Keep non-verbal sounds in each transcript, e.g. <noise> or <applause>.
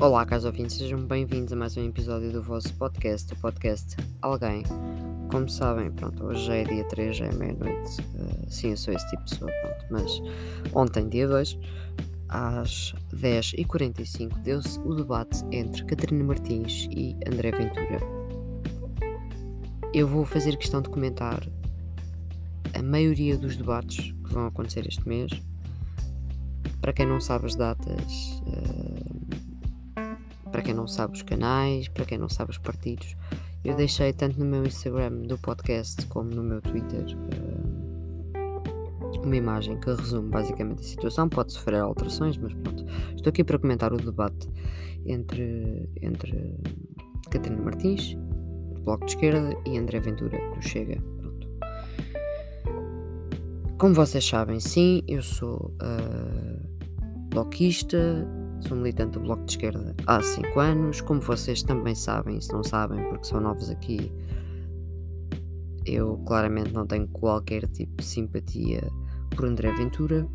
Olá, caros ouvintes, sejam bem-vindos a mais um episódio do vosso podcast, o podcast Alguém. Como sabem, pronto, hoje é dia 3, já é meia-noite. Uh, sim, eu sou esse tipo de pessoa, pronto, mas ontem, dia 2, às 10h45, deu-se o debate entre Catarina Martins e André Ventura. Eu vou fazer questão de comentar a maioria dos debates que vão acontecer este mês. Para quem não sabe as datas, uh, para quem não sabe os canais, para quem não sabe os partidos, eu deixei tanto no meu Instagram do podcast como no meu Twitter uh, uma imagem que resume basicamente a situação. Pode sofrer alterações, mas pronto. Estou aqui para comentar o debate entre, entre Catarina Martins, do Bloco de Esquerda, e André Ventura, do Chega. Como vocês sabem, sim, eu sou uh, bloquista, sou militante do Bloco de Esquerda há 5 anos. Como vocês também sabem, se não sabem, porque são novos aqui, eu claramente não tenho qualquer tipo de simpatia por André Ventura.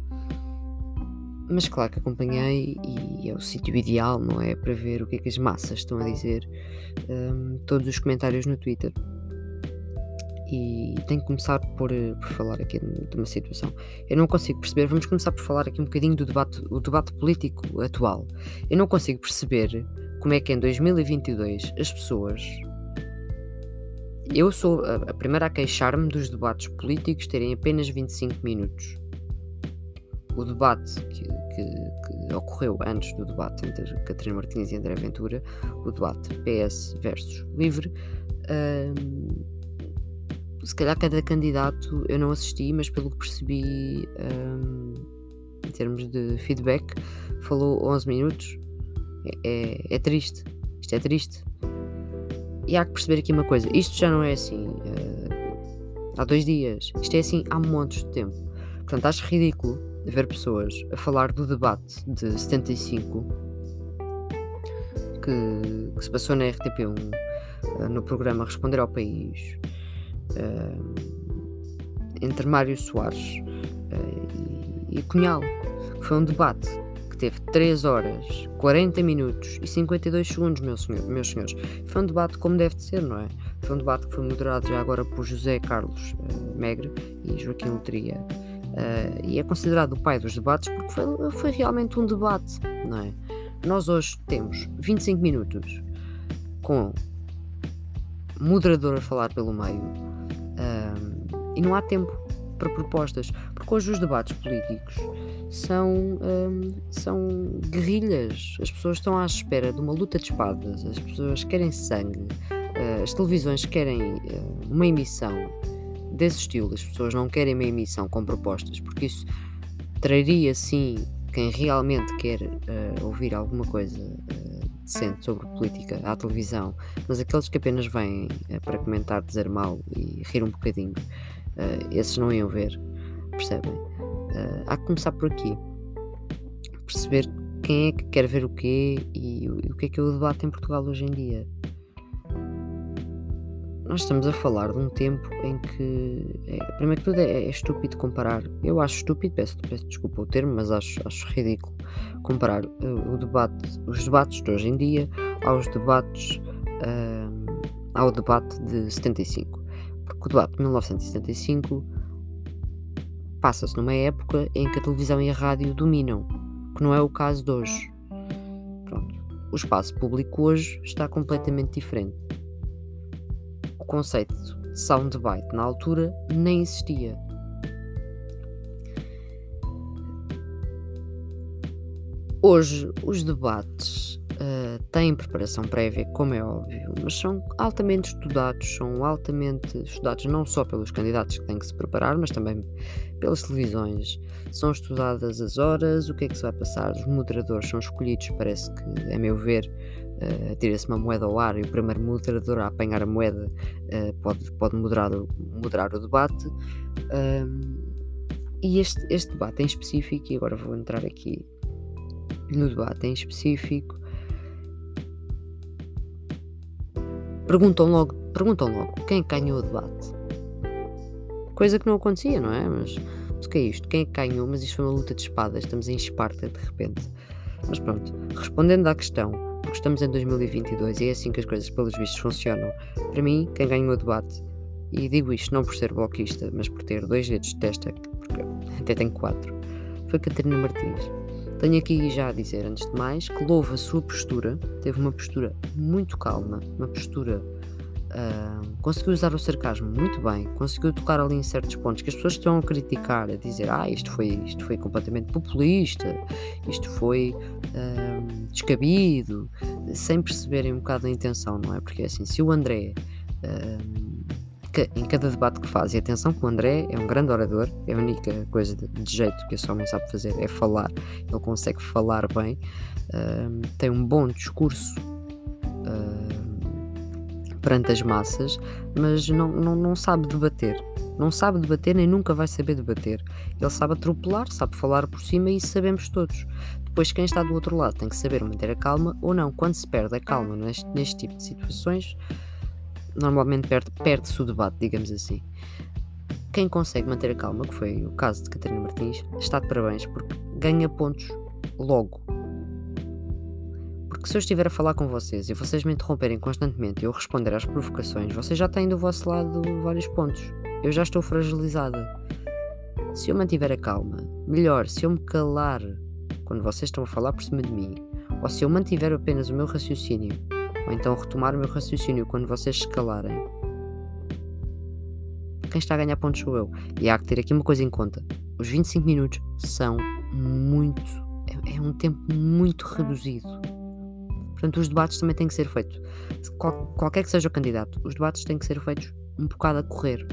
Mas claro que acompanhei e é o sítio ideal, não é? Para ver o que é que as massas estão a dizer. Um, todos os comentários no Twitter e tenho que começar por, eh, por falar aqui de uma situação. Eu não consigo perceber, vamos começar por falar aqui um bocadinho do debate, o debate político atual. Eu não consigo perceber como é que em 2022 as pessoas. Eu sou a, a primeira a queixar-me dos debates políticos terem apenas 25 minutos. O debate que, que, que, ocorreu antes do debate entre Catarina Martins e André Ventura, o debate PS versus Livre, um, se calhar cada candidato eu não assisti, mas pelo que percebi um, em termos de feedback, falou 11 minutos. É, é, é, triste. Isto é triste. E há que perceber aqui uma coisa: isto já não é assim uh, há dois dias. Isto é assim há montes de tempo. Portanto, acho ridículo ver pessoas a falar do debate de 75 que, que se passou na RTP1 uh, eh, no programa Responder ao País entre Mário Soares uh, e, e Cunhal. Foi um debate que teve 3 horas, 40 minutos e 52 segundos, meus, senhor, meus senhores. Foi um debate como deve de ser, não é? Foi um debate que foi moderado já agora por José Carlos uh, Megre e Joaquim Letria. Uh, e é considerado o pai dos debates porque foi, foi realmente um debate, não é? Nós hoje temos 25 minutos com moderador a falar pelo meio, e não há tempo para propostas, porque hoje os debates políticos são, um, são guerrilhas. As pessoas estão à espera de uma luta de espadas, as pessoas querem sangue, uh, as televisões querem uh, uma emissão desse estilo, as pessoas não querem uma emissão com propostas, porque isso traria sim quem realmente quer uh, ouvir alguma coisa decente sobre política à televisão, mas aqueles que apenas vêm uh, para comentar, dizer mal e rir um bocadinho, uh, esses não iam ver, percebem? Uh, há que começar por aqui, perceber quem é que quer ver o quê e, e o que é que é o debate em Portugal hoje em dia. Nós estamos a falar de um tempo em que, é, primeiro que tudo, é, é, estúpido comparar. Eu acho estúpido, peço, peço desculpa o termo, mas acho, acho ridículo comparar uh, o debate, os debates de hoje em dia aos debates uh, ao debate de 75. Porque o debate de 1975 passa-se numa época em que a televisão e a rádio dominam, que não é o caso de hoje. Pronto. O espaço público hoje está completamente diferente. O conceito de soundbite na altura nem existia. Hoje, os debates uh, têm preparação prévia, como é óbvio, mas são altamente estudados, são altamente estudados não só pelos candidatos que têm que se preparar, mas também pelas televisões. São estudadas as horas, o que é que se vai passar, os moderadores são escolhidos, parece que, a meu ver, uh, tira-se uma moeda ao ar e o primeiro moderador a apanhar a moeda uh, pode, pode moderar, moderar o debate. e este, este debate em específico, e agora vou entrar aqui no debate em específico, perguntam logo, perguntam logo quem ganhou o debate. Coisa que não acontecia, não é? Mas o que é isto? Quem é que ganhou? Mas isto foi uma luta de espadas, estamos em Esparta de repente. Mas pronto, respondendo à questão, porque estamos em 2022 e é assim que as coisas, pelos vistos, funcionam. Para mim, quem ganhou o debate, e digo isto não por ser bloquista, mas por ter dois dedos de testa, porque até tenho quatro, foi Catarina Martins. Tenho aqui já a dizer, antes de mais, que louvo a sua postura, teve uma postura muito calma, uma postura Uh, conseguiu usar o sarcasmo muito bem, conseguiu tocar ali em certos pontos que as pessoas estão a criticar, a dizer ah, isto foi, isto foi completamente populista, isto foi uh, descabido, sem perceberem um bocado a intenção, não é? Porque assim, se o André uh, em cada debate que faz, e atenção que o André é um grande orador, é a única coisa de, de jeito que esse homem sabe fazer é falar, ele consegue falar bem, tem um bom discurso perante as massas, mas não, não, não sabe debater. Não sabe debater nem nunca vai saber debater. Ele sabe atropelar, sabe falar por cima e isso sabemos todos. Depois, quem está do outro lado tem que saber manter a calma ou não. Quando se perde a calma neste, neste tipo de situações, normalmente perde-se perde o debate, digamos assim. Quem consegue manter a calma, que foi o caso de Catarina Martins, está de parabéns porque ganha pontos logo. Porque se eu estiver a falar com vocês e vocês me interromperem constantemente e eu responder às provocações, vocês já têm do vosso lado vários pontos. Eu já estou fragilizada. Se eu mantiver a calma, melhor, se eu me calar quando vocês estão a falar por cima de mim, ou se eu mantiver apenas o meu raciocínio, ou então retomar o meu raciocínio quando vocês se calarem, quem está a ganhar pontos sou eu. E há que ter aqui uma coisa em conta: os 25 minutos são muito. É, um tempo muito reduzido. Portanto, os debates também têm que ser feitos. Qual, qualquer que seja o candidato, os debates têm que ser feitos um bocado a correr.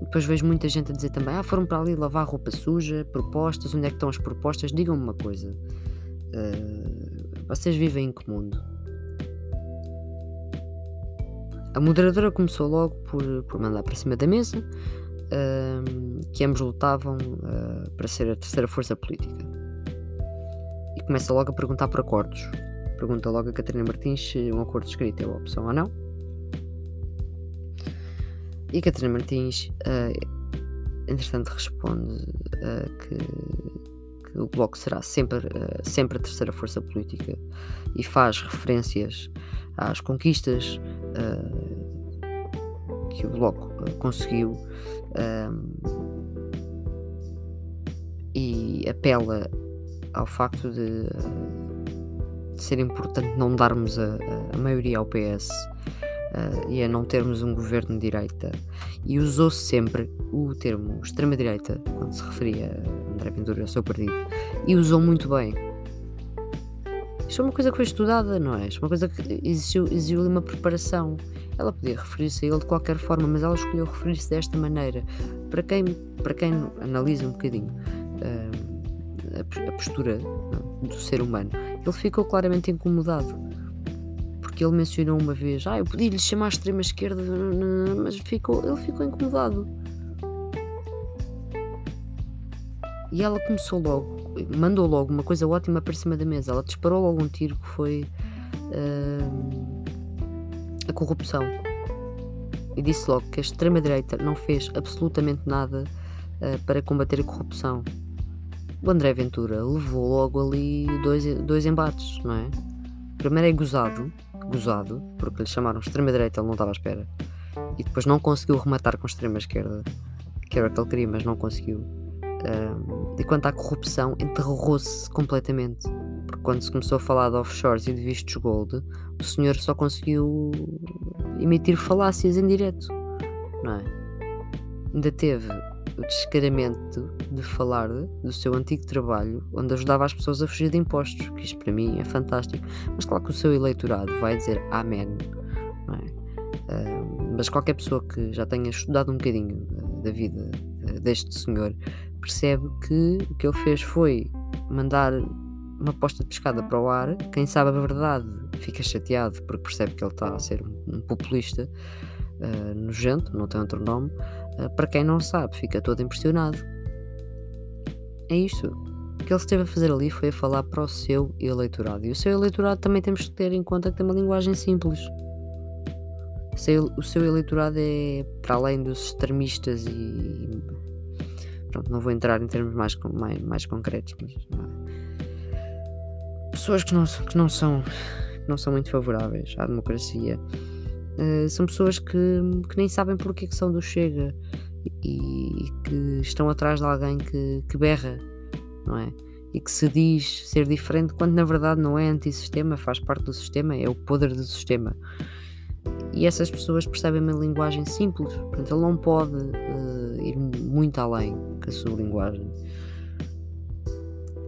Depois vejo muita gente a dizer também: ah, foram para ali lavar roupa suja, propostas, onde é que estão as propostas? Digam-me uma coisa. Uh, vocês vivem em que mundo? A moderadora começou logo por, por mandar para cima da mesa uh, que ambos lutavam uh, para ser a terceira força política. E começa logo a perguntar por acordos. Pergunta logo a Catarina Martins se um acordo escrito é uma opção ou não. E Catarina Martins, uh, entretanto, responde uh, que, o Bloco será sempre, uh, sempre a terceira força política e faz referências às conquistas que o Bloco conseguiu e apela ao facto de ser importante não darmos a, a maioria ao PS uh, e a não termos um governo de direita. E usou-se sempre o termo extrema-direita quando se referia a André Ventura e ao seu partido. E usou muito bem. Isto é uma coisa que foi estudada, não é? Isto é uma coisa que exigiu, exigiu uma preparação. Ela podia referir-se a ele de qualquer forma, mas ela escolheu referir-se desta maneira. Para quem, para quem analisa um bocadinho uh, a, a postura do ser humano, ele ficou claramente incomodado. Porque ele mencionou uma vez, ah, eu podia lhe chamar extrema esquerda, mas ficou, ele ficou incomodado. E ela começou logo, mandou logo uma coisa ótima para cima da mesa. Ela disparou logo um tiro que foi uh, a corrupção. E disse logo que a extrema-direita não fez absolutamente nada uh, para combater a corrupção o André Ventura levou logo ali dois, dois embates, não é? Primeiro é gozado, gozado, porque lhe chamaram extrema-direita, ele não estava à espera. E depois não conseguiu rematar com extrema-esquerda, que era o que ele queria, mas não conseguiu. Um, e quanto à corrupção, enterrou-se completamente. Porque quando se começou a falar de offshores e de vistos gold, o senhor só conseguiu emitir falácias em direto, não é? Ainda teve o descaramento de falar do seu antigo trabalho, onde ajudava as pessoas a fugir de impostos, que isto para mim é fantástico. Mas claro que o seu eleitorado vai dizer amém, é? Uh, mas qualquer pessoa que já tenha estudado um bocadinho da vida deste senhor percebe que o que ele fez foi mandar uma posta de pescada para o ar. Quem sabe a verdade fica chateado porque percebe que ele está a ser um populista uh, nojento, não tem outro nome. Uh, para quem não sabe, fica todo impressionado. É isto. O que ele esteve a fazer ali foi a falar para o seu eleitorado. E o seu eleitorado também temos que ter em conta que tem uma linguagem simples. O seu eleitorado é para além dos extremistas e. Pronto, não vou entrar em termos mais, mais, mais concretos, mas. É? pessoas que não, que não, são, que não são muito favoráveis à democracia uh, são pessoas que, que nem sabem porque que são do Chega e, e, que estão atrás de alguém que, que berra, não é? E que se diz ser diferente quando na verdade não é antissistema, faz parte do sistema, é o poder do sistema. E essas pessoas percebem uma linguagem simples, portanto, ele não pode uh, ir muito além com a sua linguagem.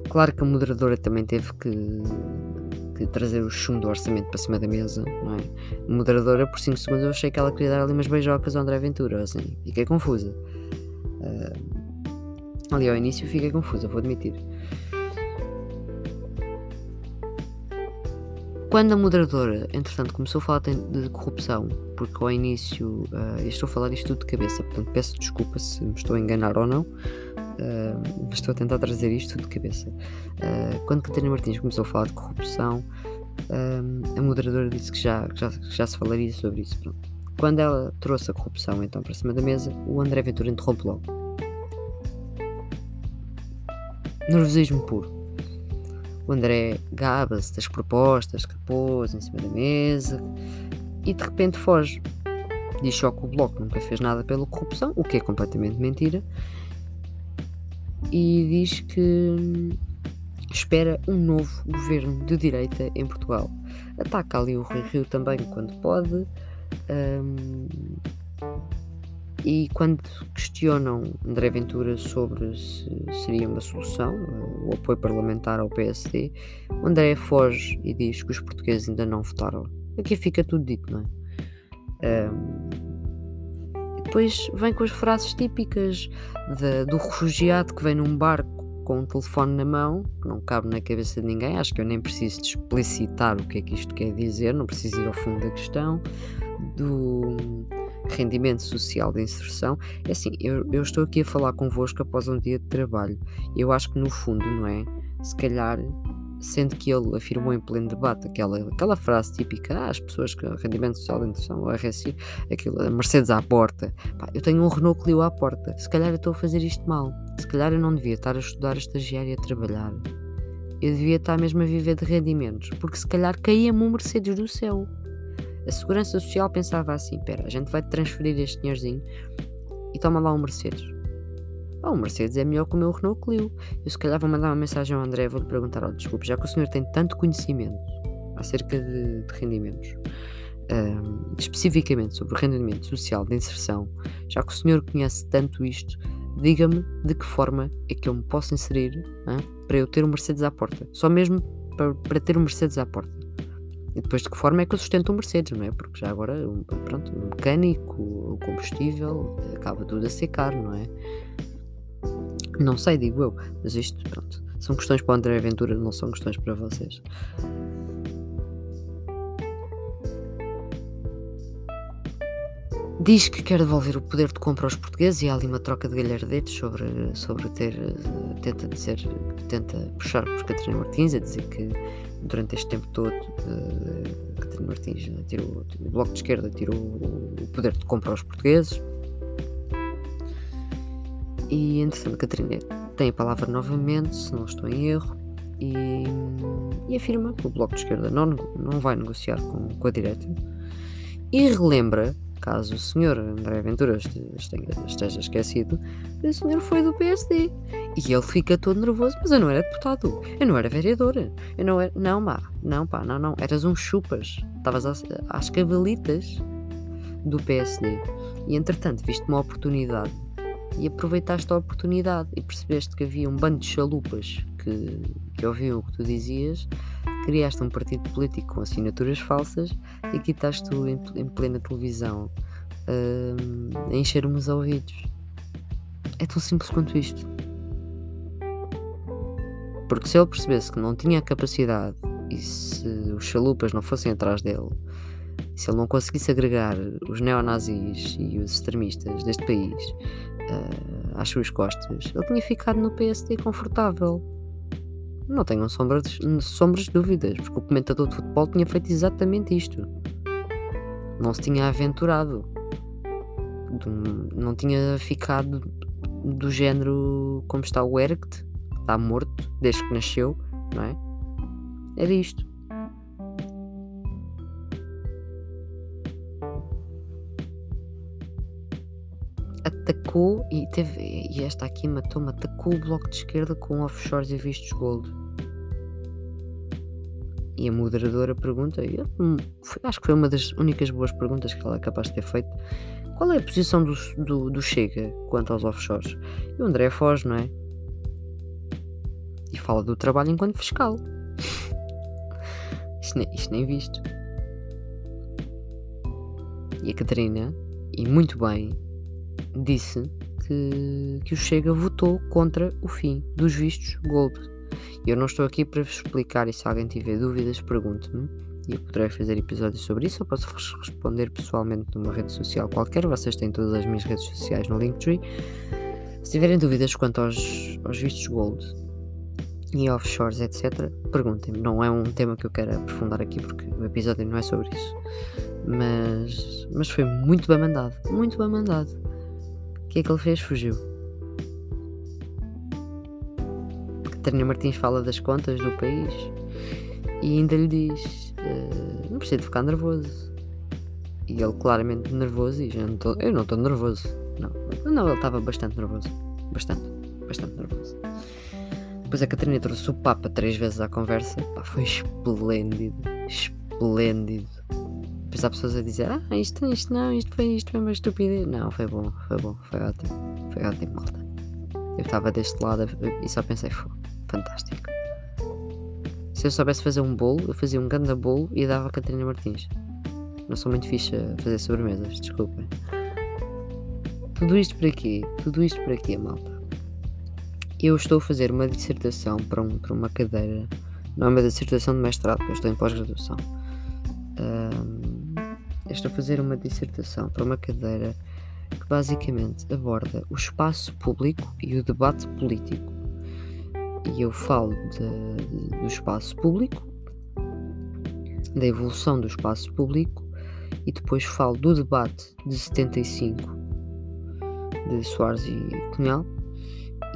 Claro que a moderadora também teve que, que trazer o chumbo do orçamento para cima da mesa, não é? A moderadora, por 5 segundos, eu achei que ela queria dar ali umas beijocas ao André Ventura, assim, fiquei confusa. Uh, ali ao início fiquei confusa, vou admitir. Quando a moderadora, entretanto, começou a falar de corrupção, porque ao início, uh, estou a falar isto tudo de cabeça, portanto peço desculpa se me estou a enganar ou não, uh, estou a tentar trazer isto de cabeça. Uh, quando Catarina Martins começou a falar de corrupção, a moderadora disse que já, já, já se falaria sobre isso. Pronto. Quando ela trouxe a corrupção então para cima da mesa, o André Ventura interrompe logo. Nervosismo puro. O André gaba-se das propostas que pôs em cima da mesa e de repente foge. Diz só que o Bloco nunca fez nada pela corrupção, o que é completamente mentira, e diz que espera um novo governo de direita em Portugal. Ataca ali o Rio também quando pode. Um, e quando questionam André Ventura sobre se seria uma solução, o apoio parlamentar ao PSD, André foge e diz que os portugueses ainda não votaram. Aqui fica tudo dito, não é? Um, depois vem com as frases típicas de, do refugiado que vem num barco com um telefone na mão, que não cabe na cabeça de ninguém. Acho que eu nem preciso de explicitar o que é que isto quer dizer, não preciso ir ao fundo da questão. Do rendimento social de inserção. É assim, eu, eu estou aqui a falar convosco após um dia de trabalho. Eu acho que no fundo, não é? Se calhar sendo que ele afirmou em pleno debate aquela, aquela frase típica, ah, as pessoas com rendimento social de inserção, o RSI, aquilo, Mercedes à porta. Pá, eu tenho um Renault Clio à porta. Se calhar eu estou a fazer isto mal. Se calhar eu não devia estar a estudar, a estagiar e a trabalhar. Eu devia estar mesmo a viver de rendimentos, porque se calhar caía-me um Mercedes do céu. A Segurança Social pensava assim: pera, a gente vai transferir este dinheirozinho e toma lá um Mercedes. Ah, o Mercedes é melhor que o meu Renault Clio. Eu se calhar vou mandar uma mensagem ao André, vou-lhe perguntar: oh, desculpe, já que o senhor tem tanto conhecimento acerca de, de rendimentos, um, especificamente sobre o rendimento social de inserção, já que o senhor conhece tanto isto, diga-me de que forma é que eu me posso inserir hein, para eu ter um Mercedes à porta. Só mesmo para, para ter um Mercedes à porta. E depois de que forma é que eu sustento um Mercedes, não é? Porque já agora, pronto, o mecânico, o combustível, acaba tudo a ser caro, não é? Não sei, digo eu, mas isto, pronto, são questões para o André Aventura, não são questões para vocês. Diz que quer devolver o poder de compra aos portugueses e há ali uma troca de galhardetes sobre, sobre ter. Tenta dizer. Tenta puxar por Catarina Martins a dizer que durante este tempo todo uh, Catarina Martins tirou, o Bloco de Esquerda tirou o poder de compra aos portugueses. E entretanto Catarina tem a palavra novamente, se não estou em erro, e, e afirma que o Bloco de Esquerda não, não vai negociar com, com a direita e relembra caso o senhor André Ventura esteja esquecido, o senhor foi do PSD. E ele fica todo nervoso, mas eu não era deputado, eu não era vereadora, eu não era. Não, pá, não, pá, não, não, eras um chupas, estavas às, às cavalitas do PSD. E entretanto, viste uma oportunidade e aproveitaste a oportunidade e percebeste que havia um bando de chalupas que, que ouviam o que tu dizias criaste um partido político com assinaturas falsas e aqui estás tu em, em plena televisão uh, a encher-me os ouvidos. É tão simples quanto isto. Porque se ele percebesse que não tinha a capacidade e se os chalupas não fossem atrás dele, se ele não conseguisse agregar os neonazis e os extremistas deste país uh, às suas costas, ele tinha ficado no PSD confortável. Não tenham sombras, sombras de dúvidas, porque o comentador de futebol tinha feito exatamente isto. Não se tinha aventurado. Não tinha ficado do género como está o Erect, está morto desde que nasceu, não é? Era isto. Atacou e teve. E esta aqui matou-me. Atacou o bloco de esquerda com offshores e vistos gold. E a moderadora pergunta, eu, hum, acho que foi uma das únicas boas perguntas que ela é capaz de ter feito. Qual é a posição do, do, do Chega quanto aos offshores? E o André foge, não é? E fala do trabalho enquanto fiscal. isto, nem, isto nem visto. E a Catarina, e muito bem, disse que, que o Chega votou contra o fim dos vistos Gold. Eu não estou aqui para vos explicar e se alguém tiver dúvidas, pergunte-me. E eu poderei fazer episódios sobre isso ou posso res- responder pessoalmente numa rede social qualquer. Vocês têm todas as minhas redes sociais no Linktree. Se tiverem dúvidas quanto aos, aos vistos Gold e offshores, etc., perguntem-me. Não é um tema que eu quero aprofundar aqui porque o episódio não é sobre isso. Mas, mas foi muito bem mandado. Muito bem mandado. O que é que ele fez? Fugiu. Catarina Martins fala das contas do país e ainda lhe diz: "Eh, Não precisa de ficar nervoso. E ele, claramente nervoso, e tô, eu não estou nervoso. Não, não, ele estava bastante nervoso. Bastante, bastante nervoso. Depois a Catarina trouxe o Papa três vezes à conversa. Pá, foi esplêndido. Esplêndido. Depois há pessoas a dizer: Ah, isto, isto não, isto foi, isto foi uma estupidez. Não, foi bom, foi bom, foi ótimo. Foi ótimo, malta. Eu estava deste lado e só pensei: Foi fantástico. Se eu soubesse fazer um bolo, eu fazia um ganda bolo e dava a Catarina Martins. Não sou muito fixe a fazer sobremesas, desculpem. Tudo isto para quê? Tudo isto para quê, malta? Eu estou a fazer uma dissertação para, um, para uma cadeira. Não é uma dissertação de mestrado, porque eu estou em pós-graduação. Ahm, eu estou a fazer uma dissertação para uma cadeira que basicamente aborda o espaço público e o debate político. E eu falo de- de- do espaço público, da evolução do espaço público, e depois falo do debate de 75 de Soares e Cunhal.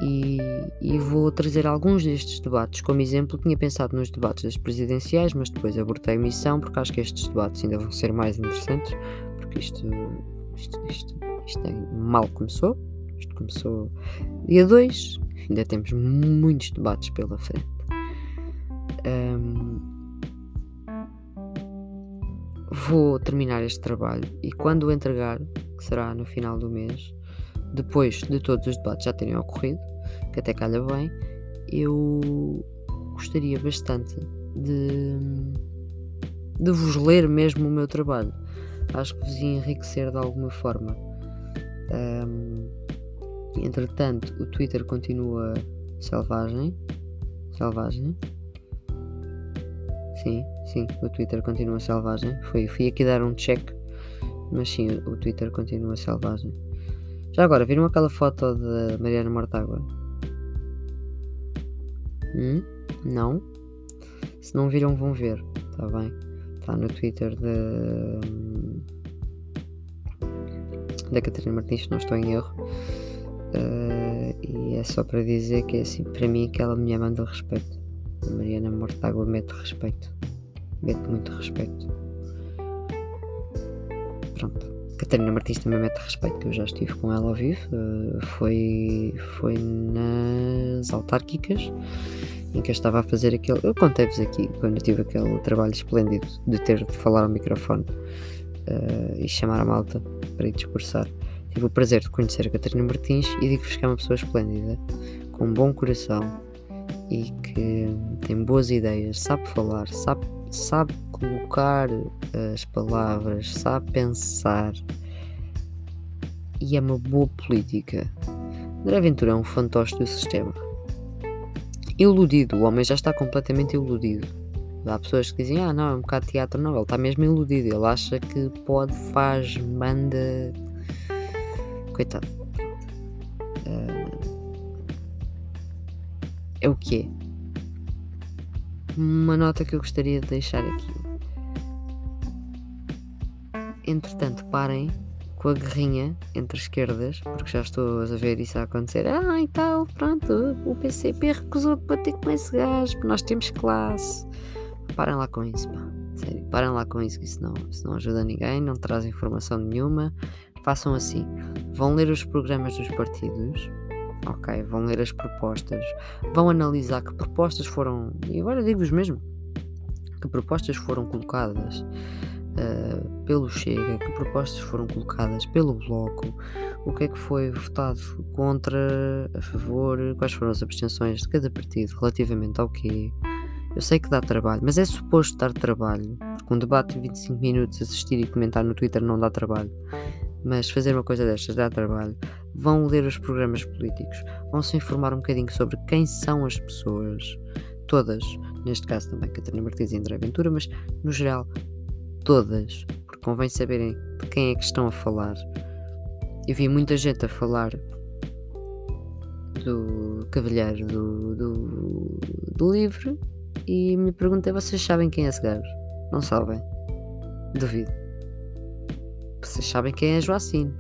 E, e vou trazer alguns destes debates como exemplo. Tinha pensado nos debates das presidenciais, mas depois abortei a missão porque acho que estes debates ainda vão ser mais interessantes. Porque isto, isto, isto, isto nem mal começou. Isto começou dia 2, ainda temos muitos debates pela frente. Ahm, vou terminar este trabalho e quando o entregar, que será no final do mês, depois de todos os debates já terem ocorrido, que até calha bem, eu gostaria bastante de, de vos ler mesmo o meu trabalho. Acho que vos ia enriquecer de alguma forma. Ahm, entretanto, o Twitter continua selvagem. Selvagem. Sim, sim, o Twitter continua selvagem. Fui, fui aqui dar um check, mas sim, o Twitter continua selvagem. Já agora, viram aquela foto da Mariana Mortágua? Hum? Não? Se não viram, vão ver, tá bem? Está no Twitter da. da Catarina Martins, se não estou em erro. Eh, e é só para dizer que é assim, para mim aquela mulher manda respeito. A Mariana Mortágua mete respeito. Mete muito respeito. Pronto. Catarina Martins também mete respeito, eu já estive com ela ao vivo. eh, foi, foi nas autárquicas em que eu estava a fazer aquele. Eu contei-vos aqui quando eu tive aquele trabalho esplêndido de ter de falar ao microfone eh, e chamar a malta para ir discursar. Tive o prazer de conhecer a Catarina Martins e digo-vos que é uma pessoa esplêndida, com um bom coração e que tem boas ideias, sabe falar, sabe, sabe colocar as palavras, sabe pensar e é uma boa política. André Ventura é um fantoche do sistema. Iludido, o homem já está completamente iludido. Há pessoas que dizem, ah não, é um bocado teatro, não, ele está mesmo iludido, ele acha que pode, faz, manda. Coitado. Ah, é o que é. Uma nota que eu gostaria de deixar aqui. Entretanto, parem com a guerrinha entre esquerdas, porque já estou a ver isso a acontecer. Ah, e tal, pronto, o PCP recusou debater com esse gajo, nós temos classe. Parem lá com isso, pá. Sério, parem lá com isso, que isso não, isso não ajuda ninguém, não traz informação nenhuma. Façam assim: vão ler os programas dos partidos, ok? Vão ler as propostas, vão analisar que propostas foram, e agora digo-vos mesmo, que propostas foram colocadas uh, pelo Chega, que propostas foram colocadas pelo Bloco, o que é que foi votado contra, a favor, quais foram as abstenções de cada partido relativamente ao quê. Eu sei que dá trabalho, mas é suposto dar trabalho, porque um debate de 25 minutos, assistir e comentar no Twitter não dá trabalho. Mas fazer uma coisa destas dá trabalho. Vão ler os programas políticos, vão se informar um bocadinho sobre quem são as pessoas, todas, neste caso também Catarina Martins e André Ventura, mas no geral, todas, porque convém saberem de quem é que estão a falar. Eu vi muita gente a falar do Cavalheiro do, do, do livro e me perguntei: vocês sabem quem é esse gajo? Não sabem? Duvido. Vocês sabem quem é Joacine.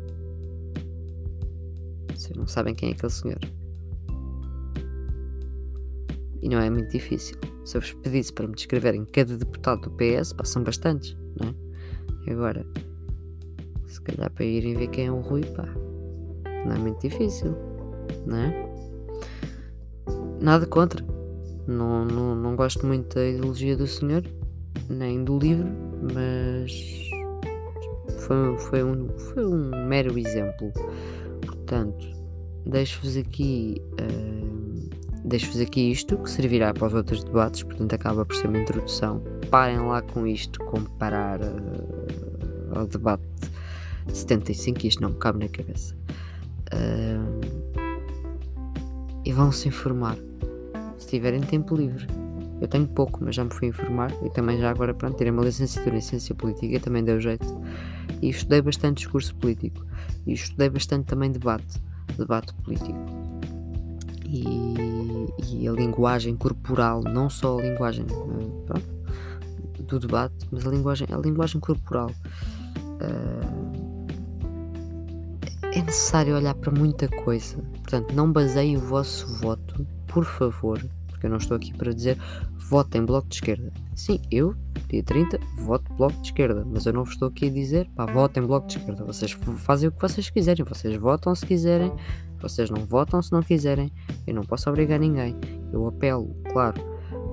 Vocês não sabem quem é aquele senhor. E não é muito difícil. Se eu vos pedisse para me descreverem cada deputado do PS, passam bastantes, não é? Agora, se calhar para irem ver quem é o Rui, pá, não é muito difícil, não é? Nada contra. Não, não, não gosto muito da ideologia do senhor, nem do livro, mas foi, foi, um, foi um mero exemplo. Portanto, deixo-vos aqui. Uh, deixo-vos aqui isto que servirá para os outros debates, portanto acaba por ser uma introdução. Parem lá com isto, comparar uh, ao debate de 75, isto não me cabe na cabeça. Uh, e vão se informar tiverem tempo livre. Eu tenho pouco, mas já me fui informar e também já agora, pronto, tirei uma licenciatura em Ciência Política também deu jeito. E estudei bastante discurso político e estudei bastante também debate, debate político. E, e a linguagem corporal, não só a linguagem eh, pronto, do debate, mas a linguagem, a linguagem corporal. Uh, é necessário olhar para muita coisa. Portanto, não baseiem o vosso voto, por favor, porque eu não estou aqui para dizer votem Bloco de Esquerda. Sim, eu, dia 30, voto Bloco de Esquerda, mas eu não vos estou aqui a dizer pá, votem Bloco de Esquerda. Vocês fazem o que vocês quiserem, vocês votam se quiserem, vocês não votam se não quiserem. Eu não posso obrigar ninguém. Eu apelo, claro,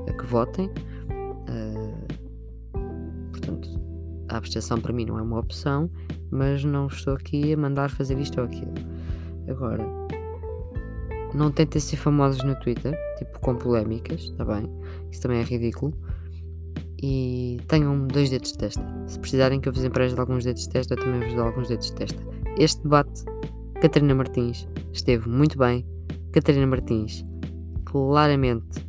a que votem. Uh, portanto, a abstenção para mim não é uma opção, mas não estou aqui a mandar fazer isto ou aquilo. Agora, não tentem ser famosos no Twitter, tipo com polémicas, está bem? Isso também é ridículo. E tenham dois dedos de testa. Se precisarem que eu vos empreste alguns dedos de testa, eu também vos dou alguns dedos de testa. Este debate, Catarina Martins esteve muito bem. Catarina Martins claramente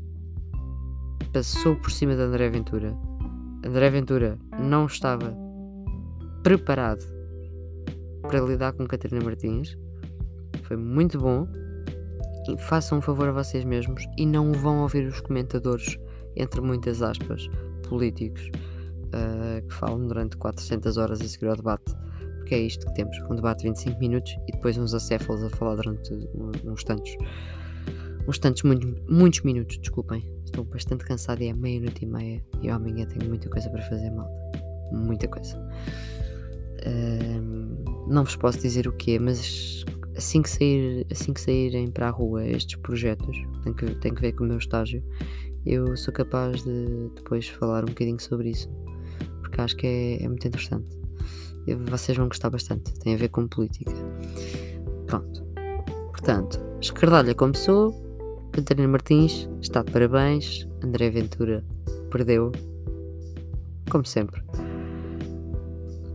passou por cima de André Ventura. André Ventura não estava preparado para lidar com Catarina Martins. Foi muito bom façam um favor a vocês mesmos e não vão ouvir os comentadores, entre muitas aspas, políticos, uh, que falam durante 400 horas a seguir ao debate. Porque é isto que temos: um debate de 25 minutos e depois uns acéfalos a falar durante uns tantos. Uns tantos, muitos, muitos minutos, desculpem. Estou bastante cansado e é meia-noite e meia. E eu amanhã tenho muita coisa para fazer, malta. Muita coisa. Uh, não vos posso dizer o que é, mas assim que, sair, assim que saírem para a rua estes projetos, tem que, tem que ver com o meu estágio, eu sou capaz de depois falar um bocadinho sobre isso, porque acho que é, é muito interessante. Vocês vão gostar bastante, tem a ver com política. Pronto. Portanto, Escardalha começou, Catarina Martins está de parabéns, André Ventura perdeu, como sempre.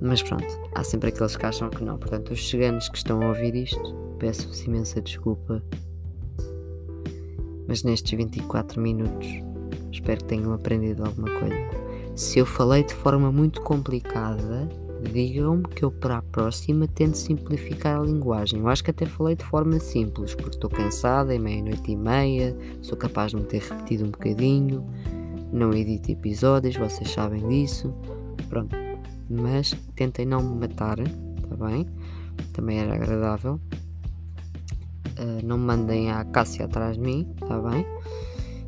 Mas pronto, há sempre aqueles que acham que não. Portanto, os ciganos que estão a ouvir isto, peço-vos imensa desculpa. Mas nestes 24 minutos, espero que tenham aprendido alguma coisa. Se eu falei de forma muito complicada, digam-me que eu para a próxima tento simplificar a linguagem. Eu acho que até falei de forma simples, porque estou cansada, é meia-noite e meia, sou capaz de me ter repetido um bocadinho, não edito episódios, vocês sabem disso. Pronto mas tentem não me matar, tá bem? Também era agradável. Uh, não mandem a Cássia atrás de mim, tá bem?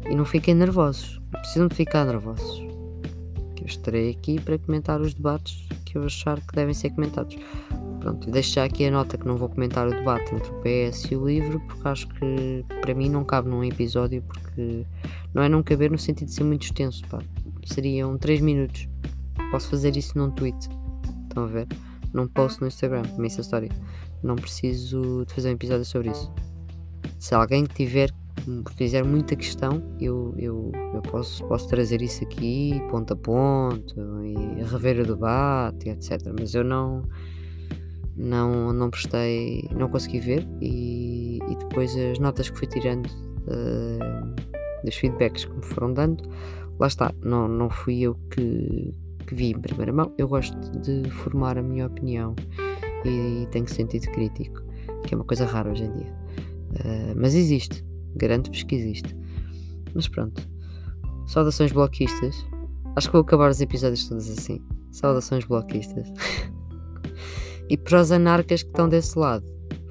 E não fiquem nervosos, não precisam de ficar nervosos. estarei aqui para comentar os debates que eu achar que devem ser comentados. Pronto, deixo já aqui a nota que não vou comentar o debate entre o PS e o livro, porque acho que para mim não cabe num episódio, porque não é não caber no sentido de ser muito extenso, pá. Seriam 3 minutos. Posso fazer isso num tweet. Estão a ver? Num post no Instagram, uma história. Não preciso de fazer um episódio sobre isso. Se alguém tiver fizer muita questão, eu, eu, eu posso, posso trazer isso aqui, ponto a ponto, e rever o debate, etc. Mas eu não, não, não prestei, não consegui ver, e, e depois as notas que fui tirando uh, dos feedbacks que me foram dando, lá está, não, não fui eu que, que vi em primeira mão, eu gosto de formar a minha opinião e, tenho sentido crítico, que é uma coisa rara hoje em dia. Uh, mas existe, Garanto-vos que existe. Mas pronto. Saudações bloquistas. Acho que vou acabar os episódios todos assim. Saudações bloquistas. <laughs> e para os anarcas que estão desse lado,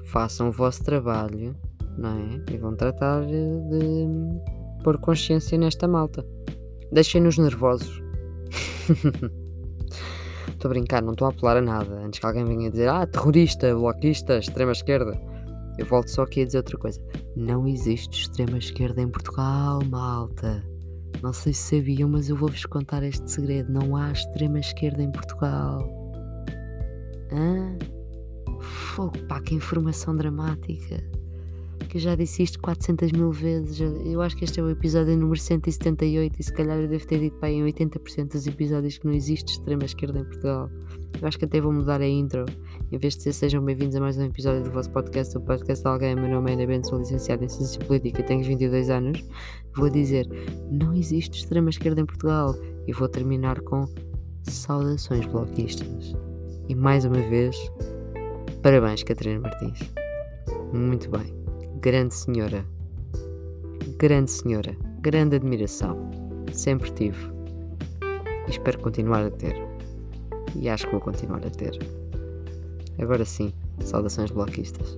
façam o vosso trabalho, não é? E vão tratar de pôr consciência nesta malta. Deixem-nos nervosos. <laughs> Estou a brincar, não estou a apelar a nada. Antes que alguém venha dizer, ah, terrorista, bloquista, extrema esquerda. Eu volto só aqui a dizer outra coisa. Não existe extrema esquerda em Portugal, malta. Não sei se sabiam, mas eu vou-vos contar este segredo. Não há extrema esquerda em Portugal. Hã? Fogo, pá, que informação dramática. Que eu já disse isto 400 mil vezes. Eu acho que este é o episódio número 178 e se calhar eu devo ter dito pá, em 80% dos episódios que não existe extrema esquerda em Portugal. Eu acho que até vou mudar a intro em vez de dizer sejam bem-vindos a mais um episódio do vosso podcast, o podcast de alguém, meu nome é Ana Bento, sou licenciado em Ciência Política tenho 22 anos, vou dizer, não existe extrema-esquerda em Portugal e vou terminar com saudações bloquistas. E mais uma vez, parabéns Catarina Martins. Muito bem. Grande senhora. Grande senhora. Grande admiração. Sempre tive. E espero continuar a ter. E acho que vou continuar a ter. Agora sim, saudações bloquistas.